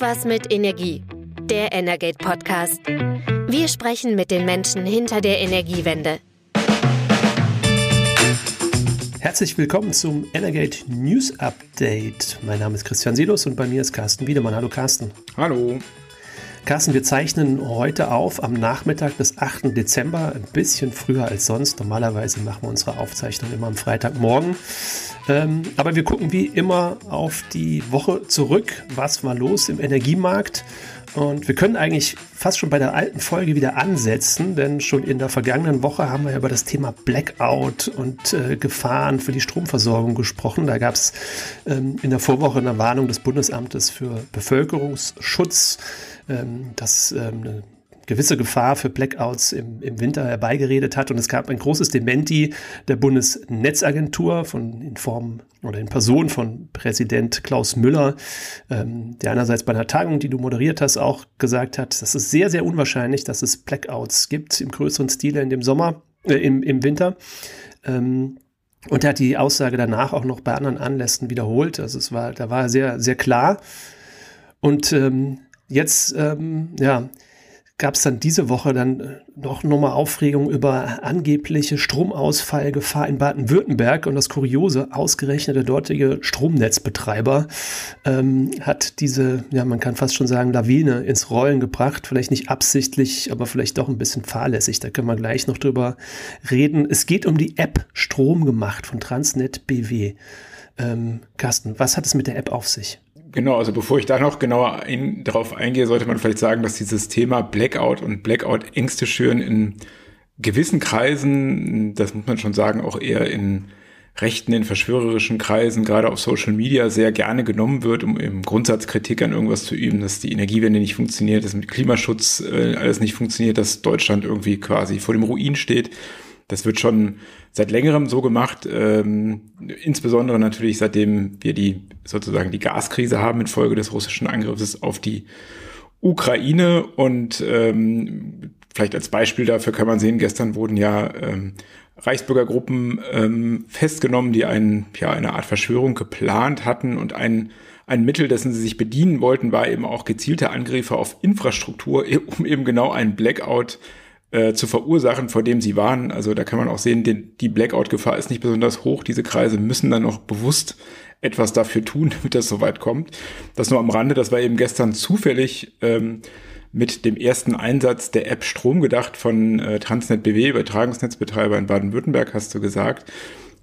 Irgendwas mit Energie. Der Energate Podcast. Wir sprechen mit den Menschen hinter der Energiewende. Herzlich willkommen zum Energate News Update. Mein Name ist Christian Silos und bei mir ist Carsten Wiedemann. Hallo Carsten. Hallo. Carsten, wir zeichnen heute auf am Nachmittag des 8. Dezember, ein bisschen früher als sonst. Normalerweise machen wir unsere Aufzeichnung immer am Freitagmorgen. Ähm, aber wir gucken wie immer auf die Woche zurück. Was war los im Energiemarkt? Und wir können eigentlich fast schon bei der alten Folge wieder ansetzen, denn schon in der vergangenen Woche haben wir über das Thema Blackout und äh, Gefahren für die Stromversorgung gesprochen. Da gab es ähm, in der Vorwoche eine Warnung des Bundesamtes für Bevölkerungsschutz, ähm, dass ähm, gewisse Gefahr für Blackouts im, im Winter herbeigeredet hat. Und es gab ein großes Dementi der Bundesnetzagentur von, in Form oder in Person von Präsident Klaus Müller, ähm, der einerseits bei einer Tagung, die du moderiert hast, auch gesagt hat, dass es sehr, sehr unwahrscheinlich, dass es Blackouts gibt im größeren Stile in dem Sommer, äh, im, im Winter. Ähm, und er hat die Aussage danach auch noch bei anderen Anlässen wiederholt. Also es war, da war er sehr, sehr klar. Und ähm, jetzt, ähm, ja, gab es dann diese Woche dann äh, noch nochmal Aufregung über angebliche Stromausfallgefahr in Baden-Württemberg. Und das Kuriose, ausgerechnet der dortige Stromnetzbetreiber ähm, hat diese, ja, man kann fast schon sagen, Lawine ins Rollen gebracht. Vielleicht nicht absichtlich, aber vielleicht doch ein bisschen fahrlässig. Da können wir gleich noch drüber reden. Es geht um die App Strom gemacht von Transnet BW. Ähm, Carsten, was hat es mit der App auf sich? Genau, also bevor ich da noch genauer ein, darauf eingehe, sollte man vielleicht sagen, dass dieses Thema Blackout und Blackout-Ängste schüren in gewissen Kreisen, das muss man schon sagen, auch eher in rechten, in verschwörerischen Kreisen, gerade auf Social Media, sehr gerne genommen wird, um im Grundsatz Kritik an irgendwas zu üben, dass die Energiewende nicht funktioniert, dass mit Klimaschutz äh, alles nicht funktioniert, dass Deutschland irgendwie quasi vor dem Ruin steht. Das wird schon seit längerem so gemacht, ähm, insbesondere natürlich seitdem wir die sozusagen die Gaskrise haben infolge des russischen Angriffs auf die Ukraine und ähm, vielleicht als Beispiel dafür kann man sehen, gestern wurden ja ähm, Reichsbürgergruppen ähm, festgenommen, die einen, ja, eine Art Verschwörung geplant hatten und ein, ein Mittel, dessen sie sich bedienen wollten, war eben auch gezielte Angriffe auf Infrastruktur, um eben genau einen Blackout äh, zu verursachen, vor dem sie waren. Also da kann man auch sehen, die, die Blackout-Gefahr ist nicht besonders hoch. Diese Kreise müssen dann noch bewusst etwas dafür tun, damit das so weit kommt. Das nur am Rande, das war eben gestern zufällig ähm, mit dem ersten Einsatz der App Strom gedacht von äh, Transnet BW, Übertragungsnetzbetreiber in Baden-Württemberg, hast du gesagt.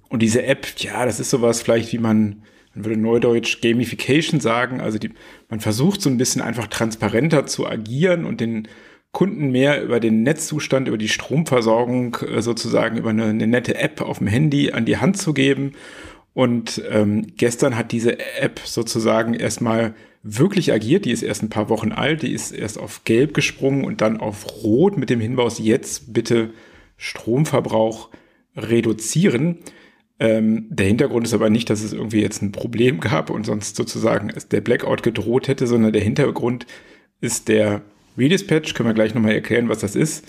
Und diese App, ja, das ist sowas vielleicht, wie man, man würde neudeutsch Gamification sagen. Also die, man versucht so ein bisschen einfach transparenter zu agieren und den Kunden mehr über den Netzzustand, über die Stromversorgung äh, sozusagen über eine, eine, nette App auf dem Handy an die Hand zu geben. Und ähm, gestern hat diese App sozusagen erstmal wirklich agiert. Die ist erst ein paar Wochen alt, die ist erst auf Gelb gesprungen und dann auf Rot mit dem Hinweis, jetzt bitte Stromverbrauch reduzieren. Ähm, der Hintergrund ist aber nicht, dass es irgendwie jetzt ein Problem gab und sonst sozusagen der Blackout gedroht hätte, sondern der Hintergrund ist der Redispatch, können wir gleich nochmal erklären, was das ist.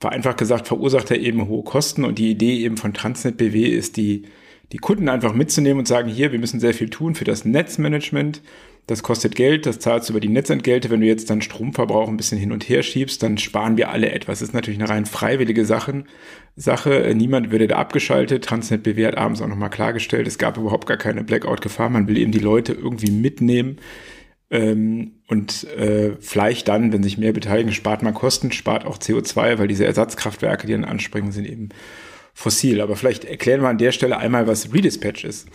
Vereinfacht gesagt, verursacht er eben hohe Kosten und die Idee eben von Transnet BW ist, die, die Kunden einfach mitzunehmen und sagen, hier, wir müssen sehr viel tun für das Netzmanagement. Das kostet Geld, das zahlst du über die Netzentgelte. Wenn du jetzt dann Stromverbrauch ein bisschen hin und her schiebst, dann sparen wir alle etwas. Das ist natürlich eine rein freiwillige Sache. Sache. Niemand würde da abgeschaltet. Transnet BW hat abends auch nochmal klargestellt, es gab überhaupt gar keine Blackout-Gefahr. Man will eben die Leute irgendwie mitnehmen ähm, und äh, vielleicht dann, wenn sich mehr beteiligen, spart man Kosten, spart auch CO2, weil diese Ersatzkraftwerke, die dann anspringen, sind eben fossil. Aber vielleicht erklären wir an der Stelle einmal, was Redispatch ist.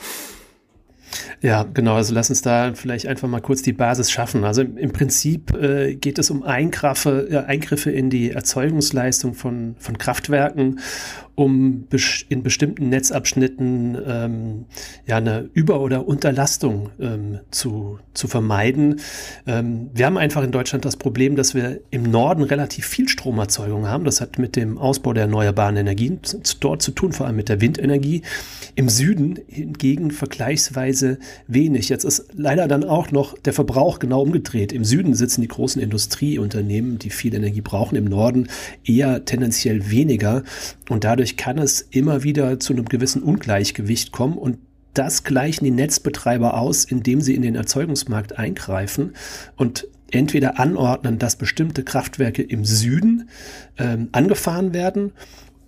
Ja, genau. Also lass uns da vielleicht einfach mal kurz die Basis schaffen. Also im, im Prinzip äh, geht es um Eingriffe, äh, Eingriffe in die Erzeugungsleistung von, von Kraftwerken um in bestimmten Netzabschnitten ähm, ja eine Über- oder Unterlastung ähm, zu, zu vermeiden. Ähm, wir haben einfach in Deutschland das Problem, dass wir im Norden relativ viel Stromerzeugung haben. Das hat mit dem Ausbau der erneuerbaren Energien dort zu tun, vor allem mit der Windenergie. Im Süden hingegen vergleichsweise wenig. Jetzt ist leider dann auch noch der Verbrauch genau umgedreht. Im Süden sitzen die großen Industrieunternehmen, die viel Energie brauchen, im Norden eher tendenziell weniger. Und dadurch kann es immer wieder zu einem gewissen Ungleichgewicht kommen und das gleichen die Netzbetreiber aus, indem sie in den Erzeugungsmarkt eingreifen und entweder anordnen, dass bestimmte Kraftwerke im Süden ähm, angefahren werden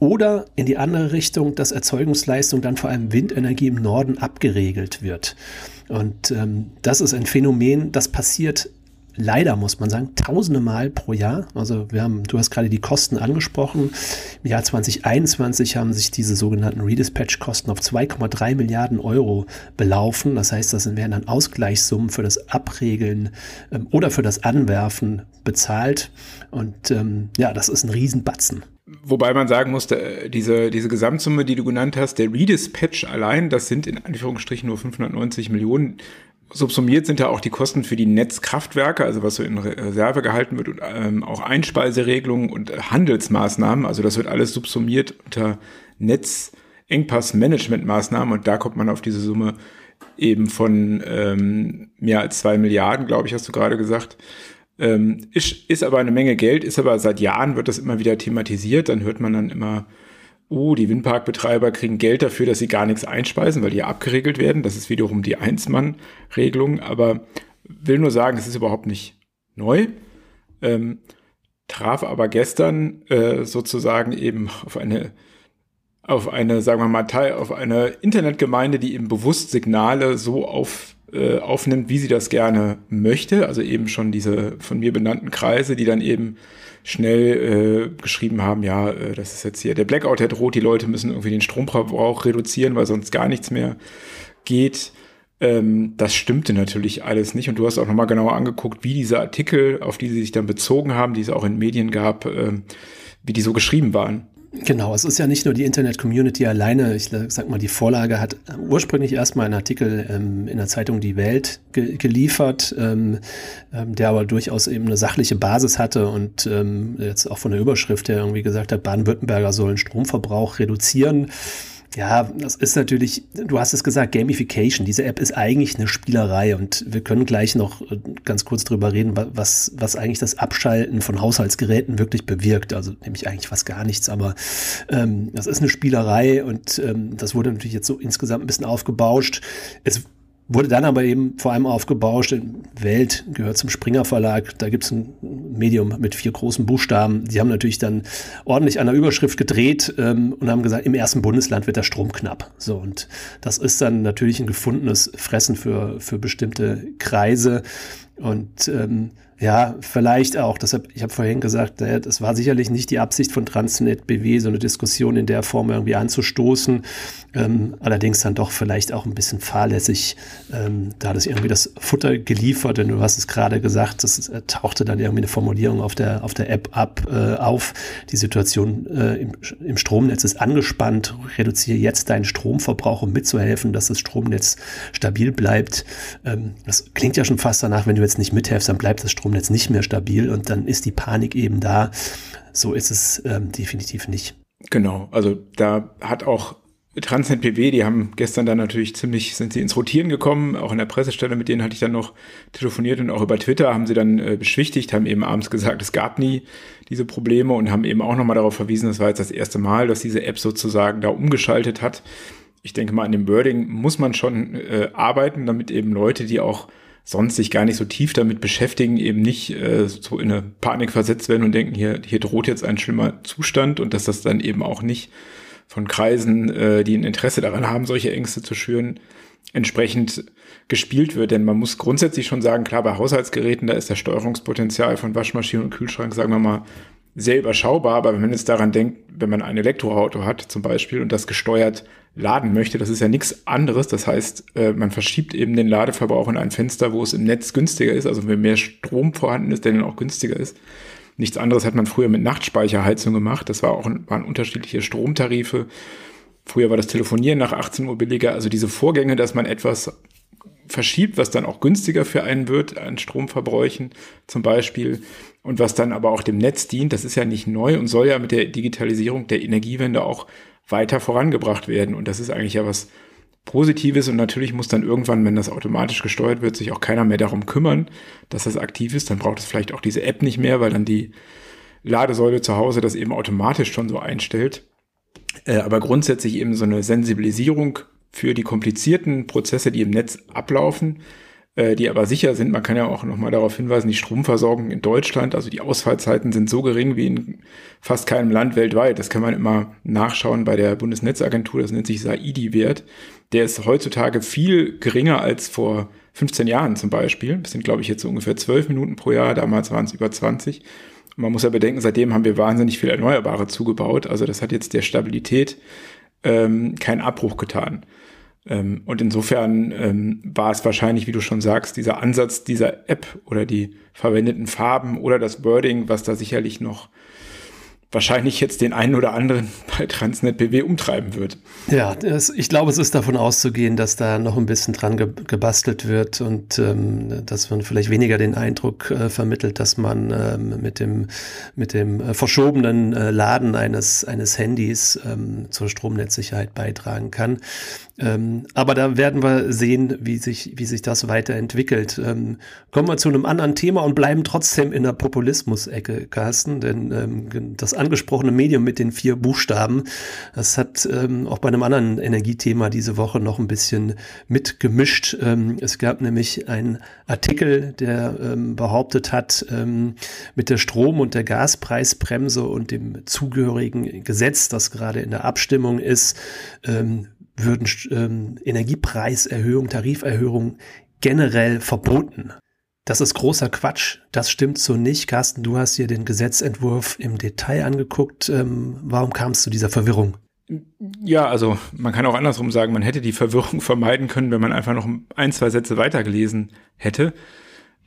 oder in die andere Richtung, dass Erzeugungsleistung dann vor allem Windenergie im Norden abgeregelt wird. Und ähm, das ist ein Phänomen, das passiert leider, muss man sagen, tausende Mal pro Jahr. Also wir haben, du hast gerade die Kosten angesprochen. Im Jahr 2021 haben sich diese sogenannten Redispatch-Kosten auf 2,3 Milliarden Euro belaufen. Das heißt, das werden dann Ausgleichssummen für das Abregeln ähm, oder für das Anwerfen bezahlt. Und ähm, ja, das ist ein Riesenbatzen. Wobei man sagen muss, diese, diese Gesamtsumme, die du genannt hast, der Redispatch allein, das sind in Anführungsstrichen nur 590 Millionen subsumiert sind ja auch die Kosten für die Netzkraftwerke, also was so in Reserve gehalten wird und ähm, auch Einspeiseregelungen und Handelsmaßnahmen. Also das wird alles subsumiert unter Netzengpassmanagementmaßnahmen und da kommt man auf diese Summe eben von ähm, mehr als zwei Milliarden, glaube ich, hast du gerade gesagt. Ähm, ist, ist aber eine Menge Geld, ist aber seit Jahren wird das immer wieder thematisiert. Dann hört man dann immer oh, die Windparkbetreiber kriegen Geld dafür, dass sie gar nichts einspeisen, weil die ja abgeregelt werden. Das ist wiederum die Einsmann-Regelung. Aber will nur sagen, es ist überhaupt nicht neu. Ähm, traf aber gestern äh, sozusagen eben auf eine auf eine, sagen wir mal, auf eine Internetgemeinde, die eben bewusst Signale so auf, äh, aufnimmt, wie sie das gerne möchte. Also eben schon diese von mir benannten Kreise, die dann eben schnell äh, geschrieben haben, ja, äh, das ist jetzt hier der Blackout, der droht, die Leute müssen irgendwie den Stromverbrauch reduzieren, weil sonst gar nichts mehr geht. Ähm, das stimmte natürlich alles nicht. Und du hast auch nochmal genauer angeguckt, wie diese Artikel, auf die sie sich dann bezogen haben, die es auch in Medien gab, äh, wie die so geschrieben waren. Genau, es ist ja nicht nur die Internet-Community alleine. Ich sag mal, die Vorlage hat ursprünglich erstmal einen Artikel ähm, in der Zeitung Die Welt ge geliefert, ähm, ähm, der aber durchaus eben eine sachliche Basis hatte und ähm, jetzt auch von der Überschrift her irgendwie gesagt hat, Baden-Württemberger sollen Stromverbrauch reduzieren. Ja, das ist natürlich, du hast es gesagt, Gamification. Diese App ist eigentlich eine Spielerei und wir können gleich noch äh, ganz kurz drüber reden, was, was eigentlich das Abschalten von Haushaltsgeräten wirklich bewirkt. Also nämlich eigentlich fast gar nichts, aber ähm, das ist eine Spielerei und ähm, das wurde natürlich jetzt so insgesamt ein bisschen aufgebauscht. Es Wurde dann aber eben vor allem aufgebauscht. Welt gehört zum Springer Verlag. Da gibt es ein Medium mit vier großen Buchstaben. Die haben natürlich dann ordentlich an der Überschrift gedreht ähm, und haben gesagt, im ersten Bundesland wird der Strom knapp. So, und das ist dann natürlich ein gefundenes Fressen für, für bestimmte Kreise. Und ähm, ja, vielleicht auch, deshalb, ich habe vorhin gesagt, das war sicherlich nicht die Absicht von Transnet BW, so eine Diskussion in der Form irgendwie anzustoßen. Ähm, allerdings dann doch vielleicht auch ein bisschen fahrlässig, ähm, da das irgendwie das Futter geliefert, denn du hast es gerade gesagt, das äh, tauchte dann irgendwie eine Formulierung auf der, auf der App ab äh, auf. Die Situation äh, im, im Stromnetz ist angespannt, reduziere jetzt deinen Stromverbrauch, um mitzuhelfen, dass das Stromnetz stabil bleibt. Ähm, das klingt ja schon fast danach, wenn du jetzt nicht mithelfst, dann bleibt das Stromnetz nicht mehr stabil und dann ist die Panik eben da. So ist es ähm, definitiv nicht. Genau, also da hat auch Transnet PW, die haben gestern dann natürlich ziemlich, sind sie ins Rotieren gekommen, auch in der Pressestelle, mit denen hatte ich dann noch telefoniert und auch über Twitter haben sie dann äh, beschwichtigt, haben eben abends gesagt, es gab nie diese Probleme und haben eben auch nochmal darauf verwiesen, das war jetzt das erste Mal, dass diese App sozusagen da umgeschaltet hat. Ich denke mal, an dem Wording muss man schon äh, arbeiten, damit eben Leute, die auch sonst sich gar nicht so tief damit beschäftigen, eben nicht äh, so in eine Panik versetzt werden und denken, hier, hier droht jetzt ein schlimmer Zustand und dass das dann eben auch nicht von Kreisen, äh, die ein Interesse daran haben, solche Ängste zu schüren, entsprechend gespielt wird. Denn man muss grundsätzlich schon sagen, klar, bei Haushaltsgeräten, da ist das Steuerungspotenzial von Waschmaschinen und Kühlschrank, sagen wir mal, sehr überschaubar. Aber wenn man jetzt daran denkt, wenn man ein Elektroauto hat zum Beispiel und das gesteuert laden möchte, das ist ja nichts anderes. Das heißt, äh, man verschiebt eben den Ladeverbrauch in ein Fenster, wo es im Netz günstiger ist, also wenn mehr Strom vorhanden ist, der dann auch günstiger ist. Nichts anderes hat man früher mit Nachtspeicherheizung gemacht. Das war auch, waren unterschiedliche Stromtarife. Früher war das Telefonieren nach 18 Uhr billiger. Also diese Vorgänge, dass man etwas verschiebt, was dann auch günstiger für einen wird an Stromverbräuchen zum Beispiel und was dann aber auch dem Netz dient, das ist ja nicht neu und soll ja mit der Digitalisierung der Energiewende auch weiter vorangebracht werden. Und das ist eigentlich ja was Positives und natürlich muss dann irgendwann, wenn das automatisch gesteuert wird, sich auch keiner mehr darum kümmern, dass das aktiv ist. Dann braucht es vielleicht auch diese App nicht mehr, weil dann die Ladesäule zu Hause das eben automatisch schon so einstellt. Äh, aber grundsätzlich eben so eine Sensibilisierung für die komplizierten Prozesse, die im Netz ablaufen, äh, die aber sicher sind. Man kann ja auch nochmal darauf hinweisen, die Stromversorgung in Deutschland, also die Ausfallzeiten sind so gering wie in fast keinem Land weltweit. Das kann man immer nachschauen bei der Bundesnetzagentur, das nennt sich SAIDI-Wert. Der ist heutzutage viel geringer als vor 15 Jahren zum Beispiel. Das sind, glaube ich, jetzt so ungefähr 12 Minuten pro Jahr. Damals waren es über 20. man muss ja bedenken, seitdem haben wir wahnsinnig viel Erneuerbare zugebaut. Also das hat jetzt der Stabilität ähm, keinen Abbruch getan. Ähm, und insofern ähm, war es wahrscheinlich, wie du schon sagst, dieser Ansatz dieser App oder die verwendeten Farben oder das Wording, was da sicherlich noch wahrscheinlich jetzt den einen oder anderen bei Transnet BW umtreiben wird. Ja, das, ich glaube, es ist davon auszugehen, dass da noch ein bisschen dran ge gebastelt wird und ähm, dass man vielleicht weniger den Eindruck äh, vermittelt, dass man ähm, mit dem, mit dem äh, verschobenen äh, Laden eines, eines Handys ähm, zur Stromnetzsicherheit beitragen kann. Ähm, aber da werden wir sehen, wie sich, wie sich das weiterentwickelt. Ähm, kommen wir zu einem anderen Thema und bleiben trotzdem in der Populismus-Ecke, Carsten, denn ähm, das angesprochene Medium mit den vier Buchstaben, das hat ähm, auch bei einem anderen Energiethema diese Woche noch ein bisschen mitgemischt. Ähm, es gab nämlich einen Artikel, der ähm, behauptet hat, mit der Strom- und der Gaspreisbremse und dem zugehörigen Gesetz, das gerade in der Abstimmung ist, würden ähm, Energiepreiserhöhungen, Tariferhöhungen generell verboten. Das ist großer Quatsch. Das stimmt so nicht. Carsten, du hast dir den Gesetzentwurf im Detail angeguckt. Ähm, warum kam es zu dieser Verwirrung? Ja, also man kann auch andersrum sagen, man hätte die Verwirrung vermeiden können, wenn man einfach noch ein, zwei Sätze weitergelesen hätte.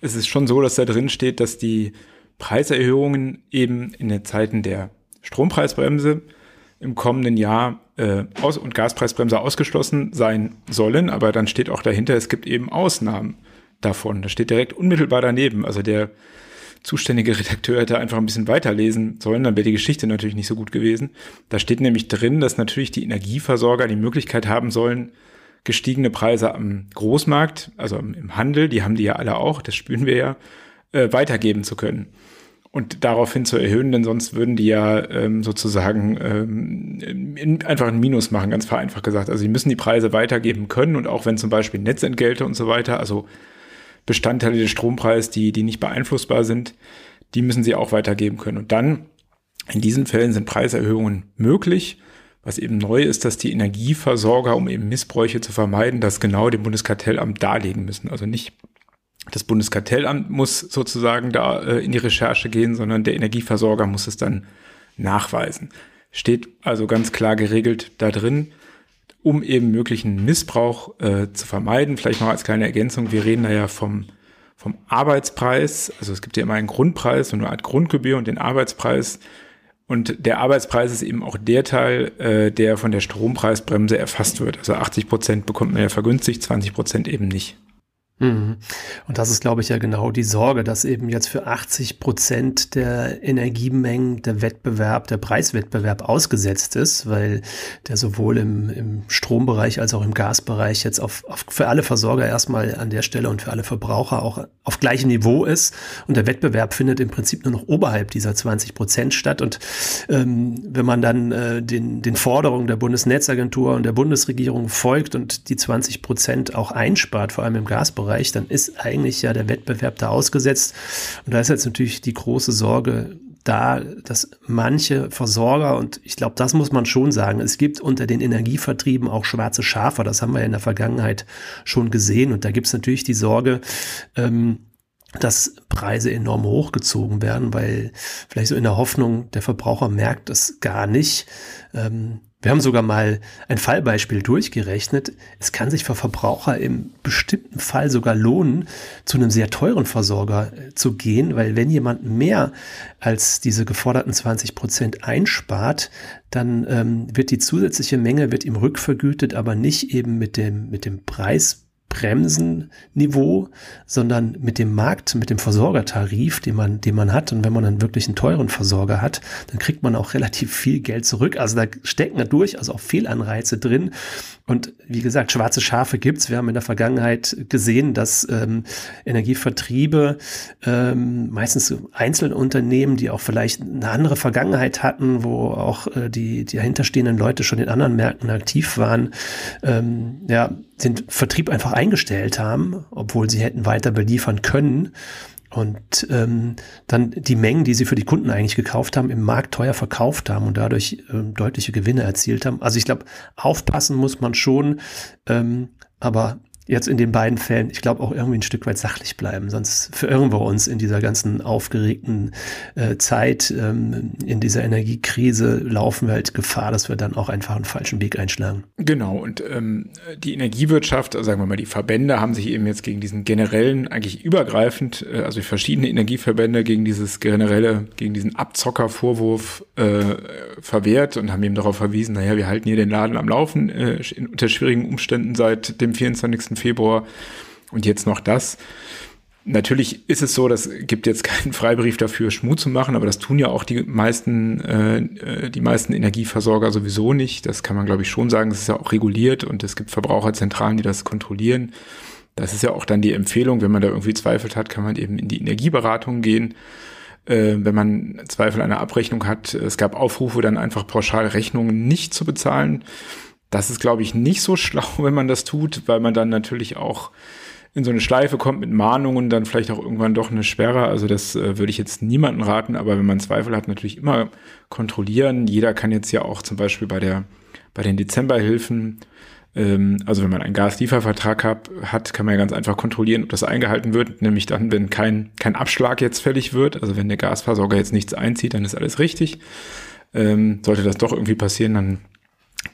Es ist schon so, dass da drin steht, dass die Preiserhöhungen eben in den Zeiten der Strompreisbremse im kommenden Jahr äh, Aus- und Gaspreisbremse ausgeschlossen sein sollen, aber dann steht auch dahinter, es gibt eben Ausnahmen davon. Das steht direkt unmittelbar daneben. Also der zuständige Redakteur hätte einfach ein bisschen weiterlesen sollen, dann wäre die Geschichte natürlich nicht so gut gewesen. Da steht nämlich drin, dass natürlich die Energieversorger die Möglichkeit haben sollen, gestiegene Preise am Großmarkt, also im Handel, die haben die ja alle auch, das spüren wir ja, äh, weitergeben zu können und daraufhin zu erhöhen, denn sonst würden die ja ähm, sozusagen ähm, in, einfach ein Minus machen, ganz vereinfacht gesagt. Also die müssen die Preise weitergeben können und auch wenn zum Beispiel Netzentgelte und so weiter, also Bestandteile des Strompreises, die, die nicht beeinflussbar sind, die müssen sie auch weitergeben können. Und dann, in diesen Fällen sind Preiserhöhungen möglich. Was eben neu ist, dass die Energieversorger, um eben Missbräuche zu vermeiden, das genau dem Bundeskartellamt darlegen müssen. Also nicht das Bundeskartellamt muss sozusagen da äh, in die Recherche gehen, sondern der Energieversorger muss es dann nachweisen. Steht also ganz klar geregelt da drin, um eben möglichen Missbrauch äh, zu vermeiden. Vielleicht noch als kleine Ergänzung, wir reden da ja vom, vom Arbeitspreis. Also es gibt ja immer einen Grundpreis und eine Art Grundgebühr und den Arbeitspreis. Und der Arbeitspreis ist eben auch der Teil, äh, der von der Strompreisbremse erfasst wird. Also 80 Prozent bekommt man ja vergünstigt, 20 Prozent eben nicht. Mhm. Und das ist, glaube ich, ja genau die Sorge, dass eben jetzt für 80 Prozent der Energiemengen der Wettbewerb, der Preiswettbewerb ausgesetzt ist, weil der sowohl im, im Strombereich als auch im Gasbereich jetzt auf, auf, für alle Versorger erstmal an der Stelle und für alle Verbraucher auch auf gleichem Niveau ist. Und der Wettbewerb findet im Prinzip nur noch oberhalb dieser 20 Prozent statt. Und ähm, wenn man dann äh, den, den Forderungen der Bundesnetzagentur und der Bundesregierung folgt und die 20 Prozent auch einspart, vor allem im Gasbereich, Bereich, dann ist eigentlich ja der Wettbewerb da ausgesetzt. Und da ist jetzt natürlich die große Sorge da, dass manche Versorger, und ich glaube, das muss man schon sagen, es gibt unter den Energievertrieben auch schwarze Schafe, das haben wir in der Vergangenheit schon gesehen. Und da gibt es natürlich die Sorge, ähm, dass Preise enorm hochgezogen werden, weil vielleicht so in der Hoffnung, der Verbraucher merkt das gar nicht. Ähm, wir haben sogar mal ein Fallbeispiel durchgerechnet. Es kann sich für Verbraucher im bestimmten Fall sogar lohnen, zu einem sehr teuren Versorger äh, zu gehen, weil wenn jemand mehr als diese geforderten 20 Prozent einspart, dann ähm, wird die zusätzliche Menge wird ihm rückvergütet, aber nicht eben mit dem, mit dem Preis Bremsenniveau, sondern mit dem Markt, mit dem Versorgertarif, den man, den man hat. Und wenn man dann wirklich einen teuren Versorger hat, dann kriegt man auch relativ viel Geld zurück. Also da stecken da durchaus auch Fehlanreize drin. Und wie gesagt, schwarze Schafe gibt's. Wir haben in der Vergangenheit gesehen, dass ähm, Energievertriebe, ähm, meistens Einzelunternehmen, die auch vielleicht eine andere Vergangenheit hatten, wo auch äh, die, die dahinterstehenden Leute schon in anderen Märkten aktiv waren, ähm, ja, den Vertrieb einfach eingestellt haben, obwohl sie hätten weiter beliefern können und ähm, dann die Mengen, die sie für die Kunden eigentlich gekauft haben, im Markt teuer verkauft haben und dadurch ähm, deutliche Gewinne erzielt haben. Also ich glaube, aufpassen muss man schon, ähm, aber jetzt in den beiden Fällen, ich glaube, auch irgendwie ein Stück weit sachlich bleiben. Sonst verirren wir uns in dieser ganzen aufgeregten äh, Zeit, ähm, in dieser Energiekrise laufen wir halt Gefahr, dass wir dann auch einfach einen falschen Weg einschlagen. Genau, und ähm, die Energiewirtschaft, also sagen wir mal, die Verbände haben sich eben jetzt gegen diesen generellen, eigentlich übergreifend, äh, also verschiedene Energieverbände gegen dieses generelle, gegen diesen Abzockervorwurf äh, verwehrt und haben eben darauf verwiesen, naja, wir halten hier den Laden am Laufen äh, unter schwierigen Umständen seit dem 24. Februar und jetzt noch das. Natürlich ist es so, das gibt jetzt keinen Freibrief dafür, Schmut zu machen, aber das tun ja auch die meisten, äh, die meisten Energieversorger sowieso nicht. Das kann man, glaube ich, schon sagen. Es ist ja auch reguliert und es gibt Verbraucherzentralen, die das kontrollieren. Das ist ja auch dann die Empfehlung, wenn man da irgendwie Zweifel hat, kann man eben in die Energieberatung gehen. Äh, wenn man Zweifel an der Abrechnung hat, es gab Aufrufe, dann einfach pauschal Rechnungen nicht zu bezahlen. Das ist, glaube ich, nicht so schlau, wenn man das tut, weil man dann natürlich auch in so eine Schleife kommt mit Mahnungen, dann vielleicht auch irgendwann doch eine Sperre. Also das äh, würde ich jetzt niemanden raten, aber wenn man Zweifel hat, natürlich immer kontrollieren. Jeder kann jetzt ja auch zum Beispiel bei der bei den Dezemberhilfen, ähm, also wenn man einen Gasliefervertrag hab, hat, kann man ja ganz einfach kontrollieren, ob das eingehalten wird. Nämlich dann, wenn kein kein Abschlag jetzt fällig wird, also wenn der Gasversorger jetzt nichts einzieht, dann ist alles richtig. Ähm, sollte das doch irgendwie passieren, dann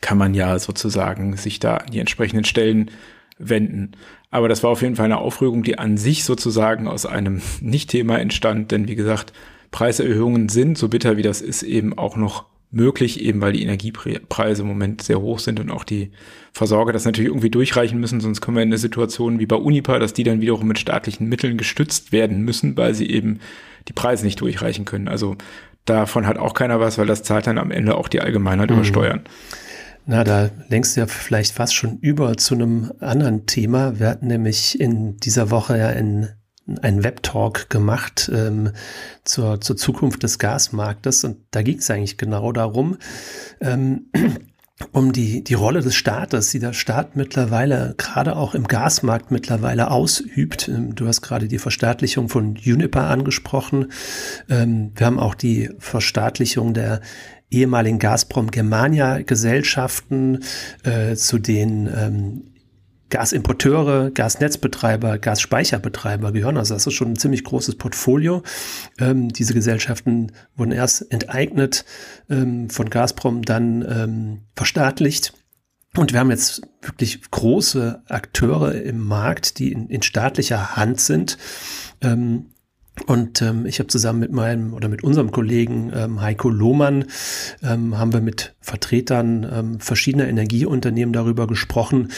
kann man ja sozusagen sich da an die entsprechenden Stellen wenden. Aber das war auf jeden Fall eine Aufregung, die an sich sozusagen aus einem Nicht-Thema entstand, denn wie gesagt, Preiserhöhungen sind, so bitter wie das ist, eben auch noch möglich, eben weil die Energiepreise im Moment sehr hoch sind und auch die Versorger das natürlich irgendwie durchreichen müssen, sonst kommen wir in eine Situation wie bei Unipa, dass die dann wiederum mit staatlichen Mitteln gestützt werden müssen, weil sie eben die Preise nicht durchreichen können. Also davon hat auch keiner was, weil das zahlt dann am Ende auch die Allgemeinheit mhm. über Steuern. Na, da lenkst du ja vielleicht fast schon über zu einem anderen Thema. Wir hatten nämlich in dieser Woche ja in einen Webtalk gemacht ähm, zur, zur Zukunft des Gasmarktes und da ging es eigentlich genau darum, ähm, um die, die Rolle des Staates, die der Staat mittlerweile gerade auch im Gasmarkt mittlerweile ausübt. Ähm, du hast gerade die Verstaatlichung von Uniper angesprochen. Ähm, wir haben auch die Verstaatlichung der ehemaligen Gazprom Germania Gesellschaften, äh, zu den ähm, Gasimporteure, Gasnetzbetreiber, Gasspeicherbetreiber gehören. Also das ist schon ein ziemlich großes Portfolio. Ähm, diese Gesellschaften wurden erst enteignet ähm, von Gazprom, dann ähm, verstaatlicht. Und wir haben jetzt wirklich große Akteure im Markt, die in, in staatlicher Hand sind. Ähm, und ähm, ich habe zusammen mit meinem oder mit unserem Kollegen ähm, Heiko Lohmann ähm, haben wir mit Vertretern ähm, verschiedener Energieunternehmen darüber gesprochen.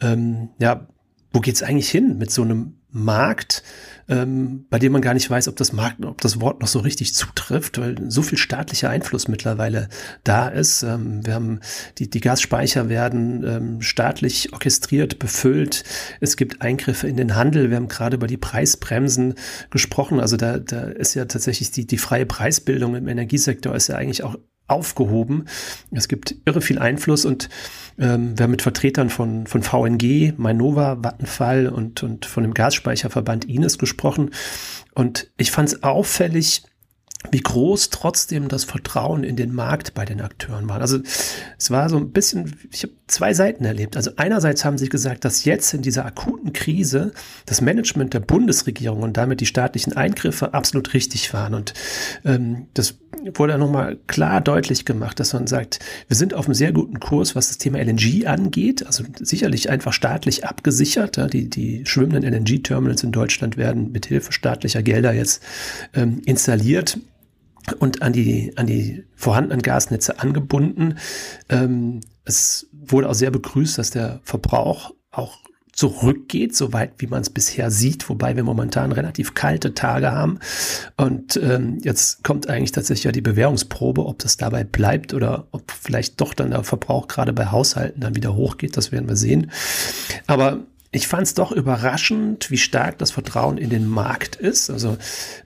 Ähm, ja, wo geht's eigentlich hin mit so einem Markt, ähm, bei dem man gar nicht weiß, ob das Markt, ob das Wort noch so richtig zutrifft, weil so viel staatlicher Einfluss mittlerweile da ist. Ähm, wir haben die, die Gasspeicher werden ähm, staatlich orchestriert, befüllt. Es gibt Eingriffe in den Handel. Wir haben gerade über die Preisbremsen gesprochen. Also da, da ist ja tatsächlich die, die freie Preisbildung im Energiesektor ist ja eigentlich auch aufgehoben. Es gibt irre viel Einfluss und ähm, wir haben mit Vertretern von, von VNG, Mainova, Vattenfall und, und von dem Gasspeicherverband Ines gesprochen. Und ich fand es auffällig, wie groß trotzdem das Vertrauen in den Markt bei den Akteuren war. Also es war so ein bisschen, ich habe zwei Seiten erlebt. Also einerseits haben sie gesagt, dass jetzt in dieser akuten Krise das Management der Bundesregierung und damit die staatlichen Eingriffe absolut richtig waren. Und ähm, das wurde nochmal klar deutlich gemacht, dass man sagt, wir sind auf einem sehr guten Kurs, was das Thema LNG angeht. Also sicherlich einfach staatlich abgesichert. Ja, die, die schwimmenden LNG-Terminals in Deutschland werden mit Hilfe staatlicher Gelder jetzt ähm, installiert und an die, an die vorhandenen Gasnetze angebunden. Ähm, es wurde auch sehr begrüßt, dass der Verbrauch auch zurückgeht, soweit wie man es bisher sieht, wobei wir momentan relativ kalte Tage haben. Und ähm, jetzt kommt eigentlich tatsächlich ja die Bewährungsprobe, ob das dabei bleibt oder ob vielleicht doch dann der Verbrauch gerade bei Haushalten dann wieder hochgeht. Das werden wir sehen. Aber ich fand es doch überraschend, wie stark das Vertrauen in den Markt ist. Also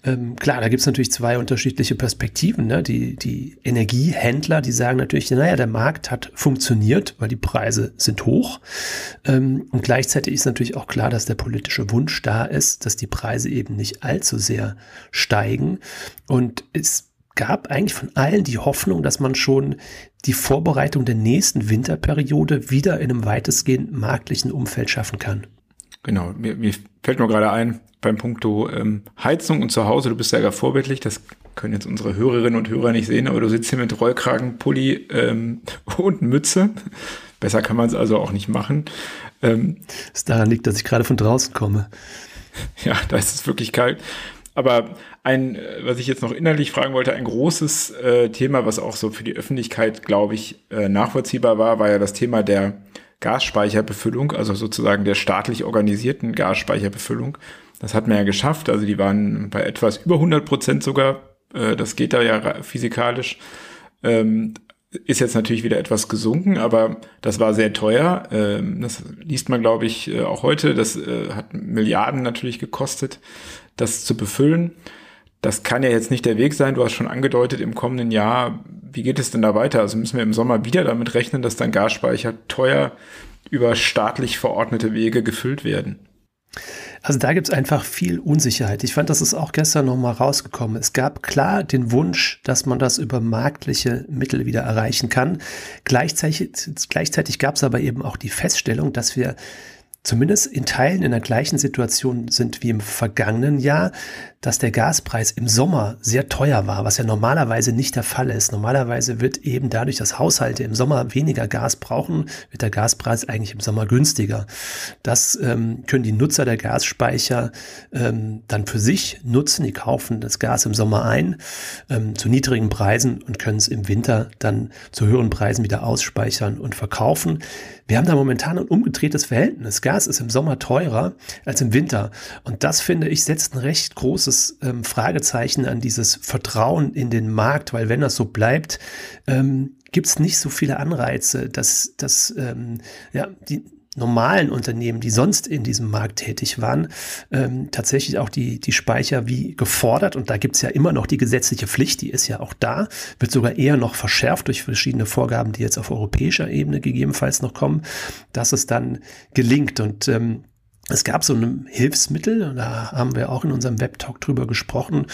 ähm, klar, da gibt es natürlich zwei unterschiedliche Perspektiven. Ne? Die, die Energiehändler, die sagen natürlich, naja, der Markt hat funktioniert, weil die Preise sind hoch. Ähm, und gleichzeitig ist natürlich auch klar, dass der politische Wunsch da ist, dass die Preise eben nicht allzu sehr steigen. Und es gab eigentlich von allen die Hoffnung, dass man schon die Vorbereitung der nächsten Winterperiode wieder in einem weitestgehend marktlichen Umfeld schaffen kann. Genau, mir, mir fällt nur gerade ein, beim Punkto ähm, Heizung und zu Hause, du bist ja gar vorbildlich, das können jetzt unsere Hörerinnen und Hörer nicht sehen, aber du sitzt hier mit Rollkragen, Pulli ähm, und Mütze. Besser kann man es also auch nicht machen. Ähm, das daran liegt, dass ich gerade von draußen komme. Ja, da ist es wirklich kalt. Aber ein, äh, was ich jetzt noch innerlich fragen wollte, ein großes äh, Thema, was auch so für die Öffentlichkeit, glaube ich, äh, nachvollziehbar war, war ja das Thema der Gasspeicherbefüllung, also sozusagen der staatlich organisierten Gasspeicherbefüllung. Das hat man ja geschafft. Also die waren bei etwas über 100 Prozent sogar. Äh, das geht da ja physikalisch. Ähm, ist jetzt natürlich wieder etwas gesunken, aber das war sehr teuer. Ähm, das liest man, glaube ich, äh, auch heute. Das äh, hat Milliarden natürlich gekostet das zu befüllen. Das kann ja jetzt nicht der Weg sein. Du hast schon angedeutet, im kommenden Jahr, wie geht es denn da weiter? Also müssen wir im Sommer wieder damit rechnen, dass dann Gasspeicher teuer über staatlich verordnete Wege gefüllt werden? Also da gibt es einfach viel Unsicherheit. Ich fand, das ist auch gestern nochmal rausgekommen. Es gab klar den Wunsch, dass man das über marktliche Mittel wieder erreichen kann. Gleichzeitig, gleichzeitig gab es aber eben auch die Feststellung, dass wir zumindest in Teilen in der gleichen Situation sind wie im vergangenen Jahr, dass der Gaspreis im Sommer sehr teuer war, was ja normalerweise nicht der Fall ist. Normalerweise wird eben dadurch, dass Haushalte im Sommer weniger Gas brauchen, wird der Gaspreis eigentlich im Sommer günstiger. Das ähm, können die Nutzer der Gasspeicher ähm, dann für sich nutzen. Die kaufen das Gas im Sommer ein ähm, zu niedrigen Preisen und können es im Winter dann zu höheren Preisen wieder ausspeichern und verkaufen. Wir haben da momentan ein umgedrehtes Verhältnis. Gas ist im Sommer teurer als im Winter. Und das, finde ich, setzt ein recht großes ähm, Fragezeichen an dieses Vertrauen in den Markt, weil wenn das so bleibt, ähm, gibt es nicht so viele Anreize, dass, dass ähm, ja, die, normalen Unternehmen, die sonst in diesem Markt tätig waren, ähm, tatsächlich auch die, die Speicher wie gefordert. Und da gibt's ja immer noch die gesetzliche Pflicht, die ist ja auch da, wird sogar eher noch verschärft durch verschiedene Vorgaben, die jetzt auf europäischer Ebene gegebenenfalls noch kommen, dass es dann gelingt. Und ähm, es gab so ein Hilfsmittel, da haben wir auch in unserem Webtalk drüber gesprochen,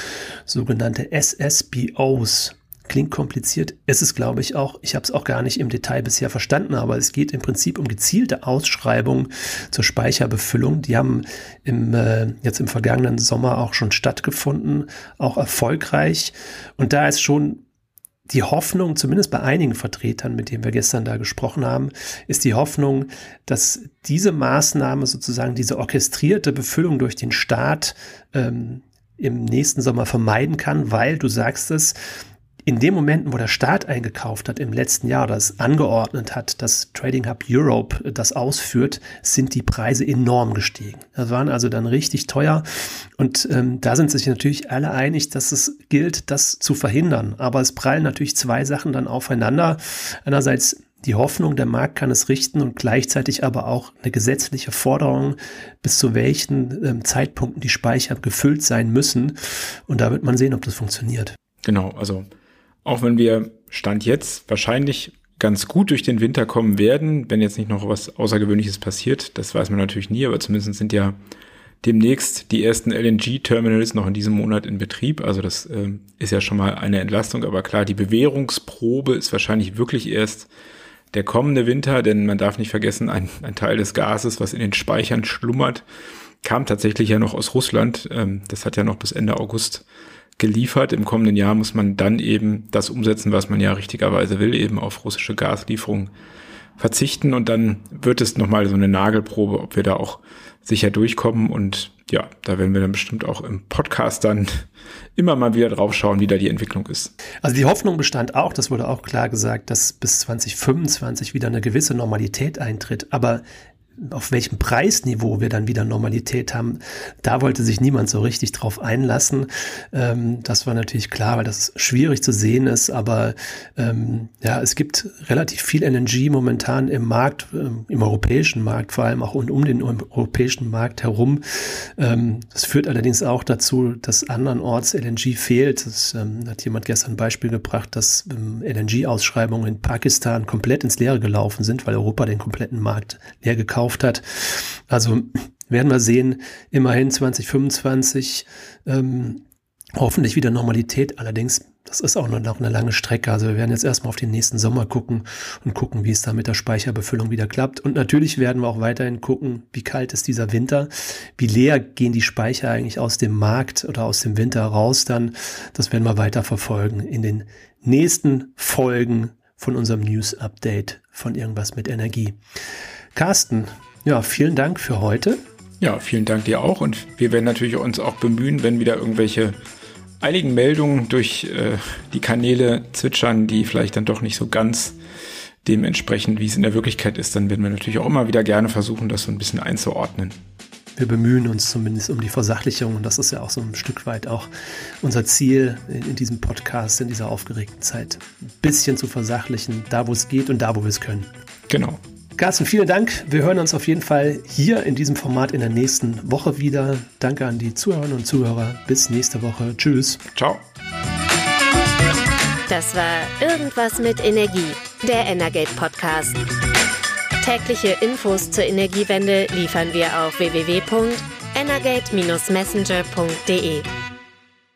sogenannte SSBOs. Klingt kompliziert, ist es glaube ich auch. Ich habe es auch gar nicht im Detail bisher verstanden, aber es geht im Prinzip um gezielte Ausschreibungen zur Speicherbefüllung. Die haben im, äh, jetzt im vergangenen Sommer auch schon stattgefunden, auch erfolgreich. Und da ist schon die Hoffnung, zumindest bei einigen Vertretern, mit denen wir gestern da gesprochen haben, ist die Hoffnung, dass diese Maßnahme sozusagen diese orchestrierte Befüllung durch den Staat ähm, im nächsten Sommer vermeiden kann, weil du sagst es, in den Momenten, wo der Staat eingekauft hat im letzten Jahr es angeordnet hat, dass Trading Hub Europe das ausführt, sind die Preise enorm gestiegen. Das waren also dann richtig teuer. Und ähm, da sind sich natürlich alle einig, dass es gilt, das zu verhindern. Aber es prallen natürlich zwei Sachen dann aufeinander. Einerseits die Hoffnung, der Markt kann es richten und gleichzeitig aber auch eine gesetzliche Forderung, bis zu welchen ähm, Zeitpunkten die Speicher gefüllt sein müssen. Und da wird man sehen, ob das funktioniert. Genau, also auch wenn wir Stand jetzt wahrscheinlich ganz gut durch den Winter kommen werden, wenn jetzt nicht noch was Außergewöhnliches passiert, das weiß man natürlich nie, aber zumindest sind ja demnächst die ersten LNG-Terminals noch in diesem Monat in Betrieb. Also das äh, ist ja schon mal eine Entlastung, aber klar, die Bewährungsprobe ist wahrscheinlich wirklich erst der kommende Winter, denn man darf nicht vergessen, ein, ein Teil des Gases, was in den Speichern schlummert, kam tatsächlich ja noch aus Russland. Ähm, das hat ja noch bis Ende August geliefert. Im kommenden Jahr muss man dann eben das umsetzen, was man ja richtigerweise will, eben auf russische Gaslieferungen verzichten. Und dann wird es nochmal so eine Nagelprobe, ob wir da auch sicher durchkommen. Und ja, da werden wir dann bestimmt auch im Podcast dann immer mal wieder drauf schauen, wie da die Entwicklung ist. Also die Hoffnung bestand auch, das wurde auch klar gesagt, dass bis 2025 wieder eine gewisse Normalität eintritt. Aber auf welchem Preisniveau wir dann wieder Normalität haben, da wollte sich niemand so richtig drauf einlassen. Ähm, das war natürlich klar, weil das schwierig zu sehen ist, aber ähm, ja, es gibt relativ viel LNG momentan im Markt, ähm, im europäischen Markt vor allem auch und um den europäischen Markt herum. Ähm, das führt allerdings auch dazu, dass andernorts LNG fehlt. Das ähm, hat jemand gestern ein Beispiel gebracht, dass ähm, LNG-Ausschreibungen in Pakistan komplett ins Leere gelaufen sind, weil Europa den kompletten Markt leer gekauft hat. Also werden wir sehen, immerhin 2025 ähm, hoffentlich wieder Normalität. Allerdings, das ist auch noch eine lange Strecke. Also wir werden jetzt erstmal auf den nächsten Sommer gucken und gucken, wie es da mit der Speicherbefüllung wieder klappt. Und natürlich werden wir auch weiterhin gucken, wie kalt ist dieser Winter, wie leer gehen die Speicher eigentlich aus dem Markt oder aus dem Winter raus dann. Das werden wir weiter verfolgen in den nächsten Folgen von unserem News-Update von irgendwas mit Energie. Carsten, ja, vielen Dank für heute. Ja, vielen Dank dir auch. Und wir werden natürlich uns auch bemühen, wenn wieder irgendwelche einigen Meldungen durch äh, die Kanäle zwitschern, die vielleicht dann doch nicht so ganz dementsprechend, wie es in der Wirklichkeit ist, dann werden wir natürlich auch immer wieder gerne versuchen, das so ein bisschen einzuordnen. Wir bemühen uns zumindest um die Versachlichung und das ist ja auch so ein Stück weit auch unser Ziel in, in diesem Podcast, in dieser aufgeregten Zeit. Ein bisschen zu versachlichen, da wo es geht und da wo wir es können. Genau. Carsten, vielen Dank. Wir hören uns auf jeden Fall hier in diesem Format in der nächsten Woche wieder. Danke an die Zuhörerinnen und Zuhörer. Bis nächste Woche. Tschüss. Ciao. Das war Irgendwas mit Energie, der Energate Podcast. Tägliche Infos zur Energiewende liefern wir auf www.energate-messenger.de.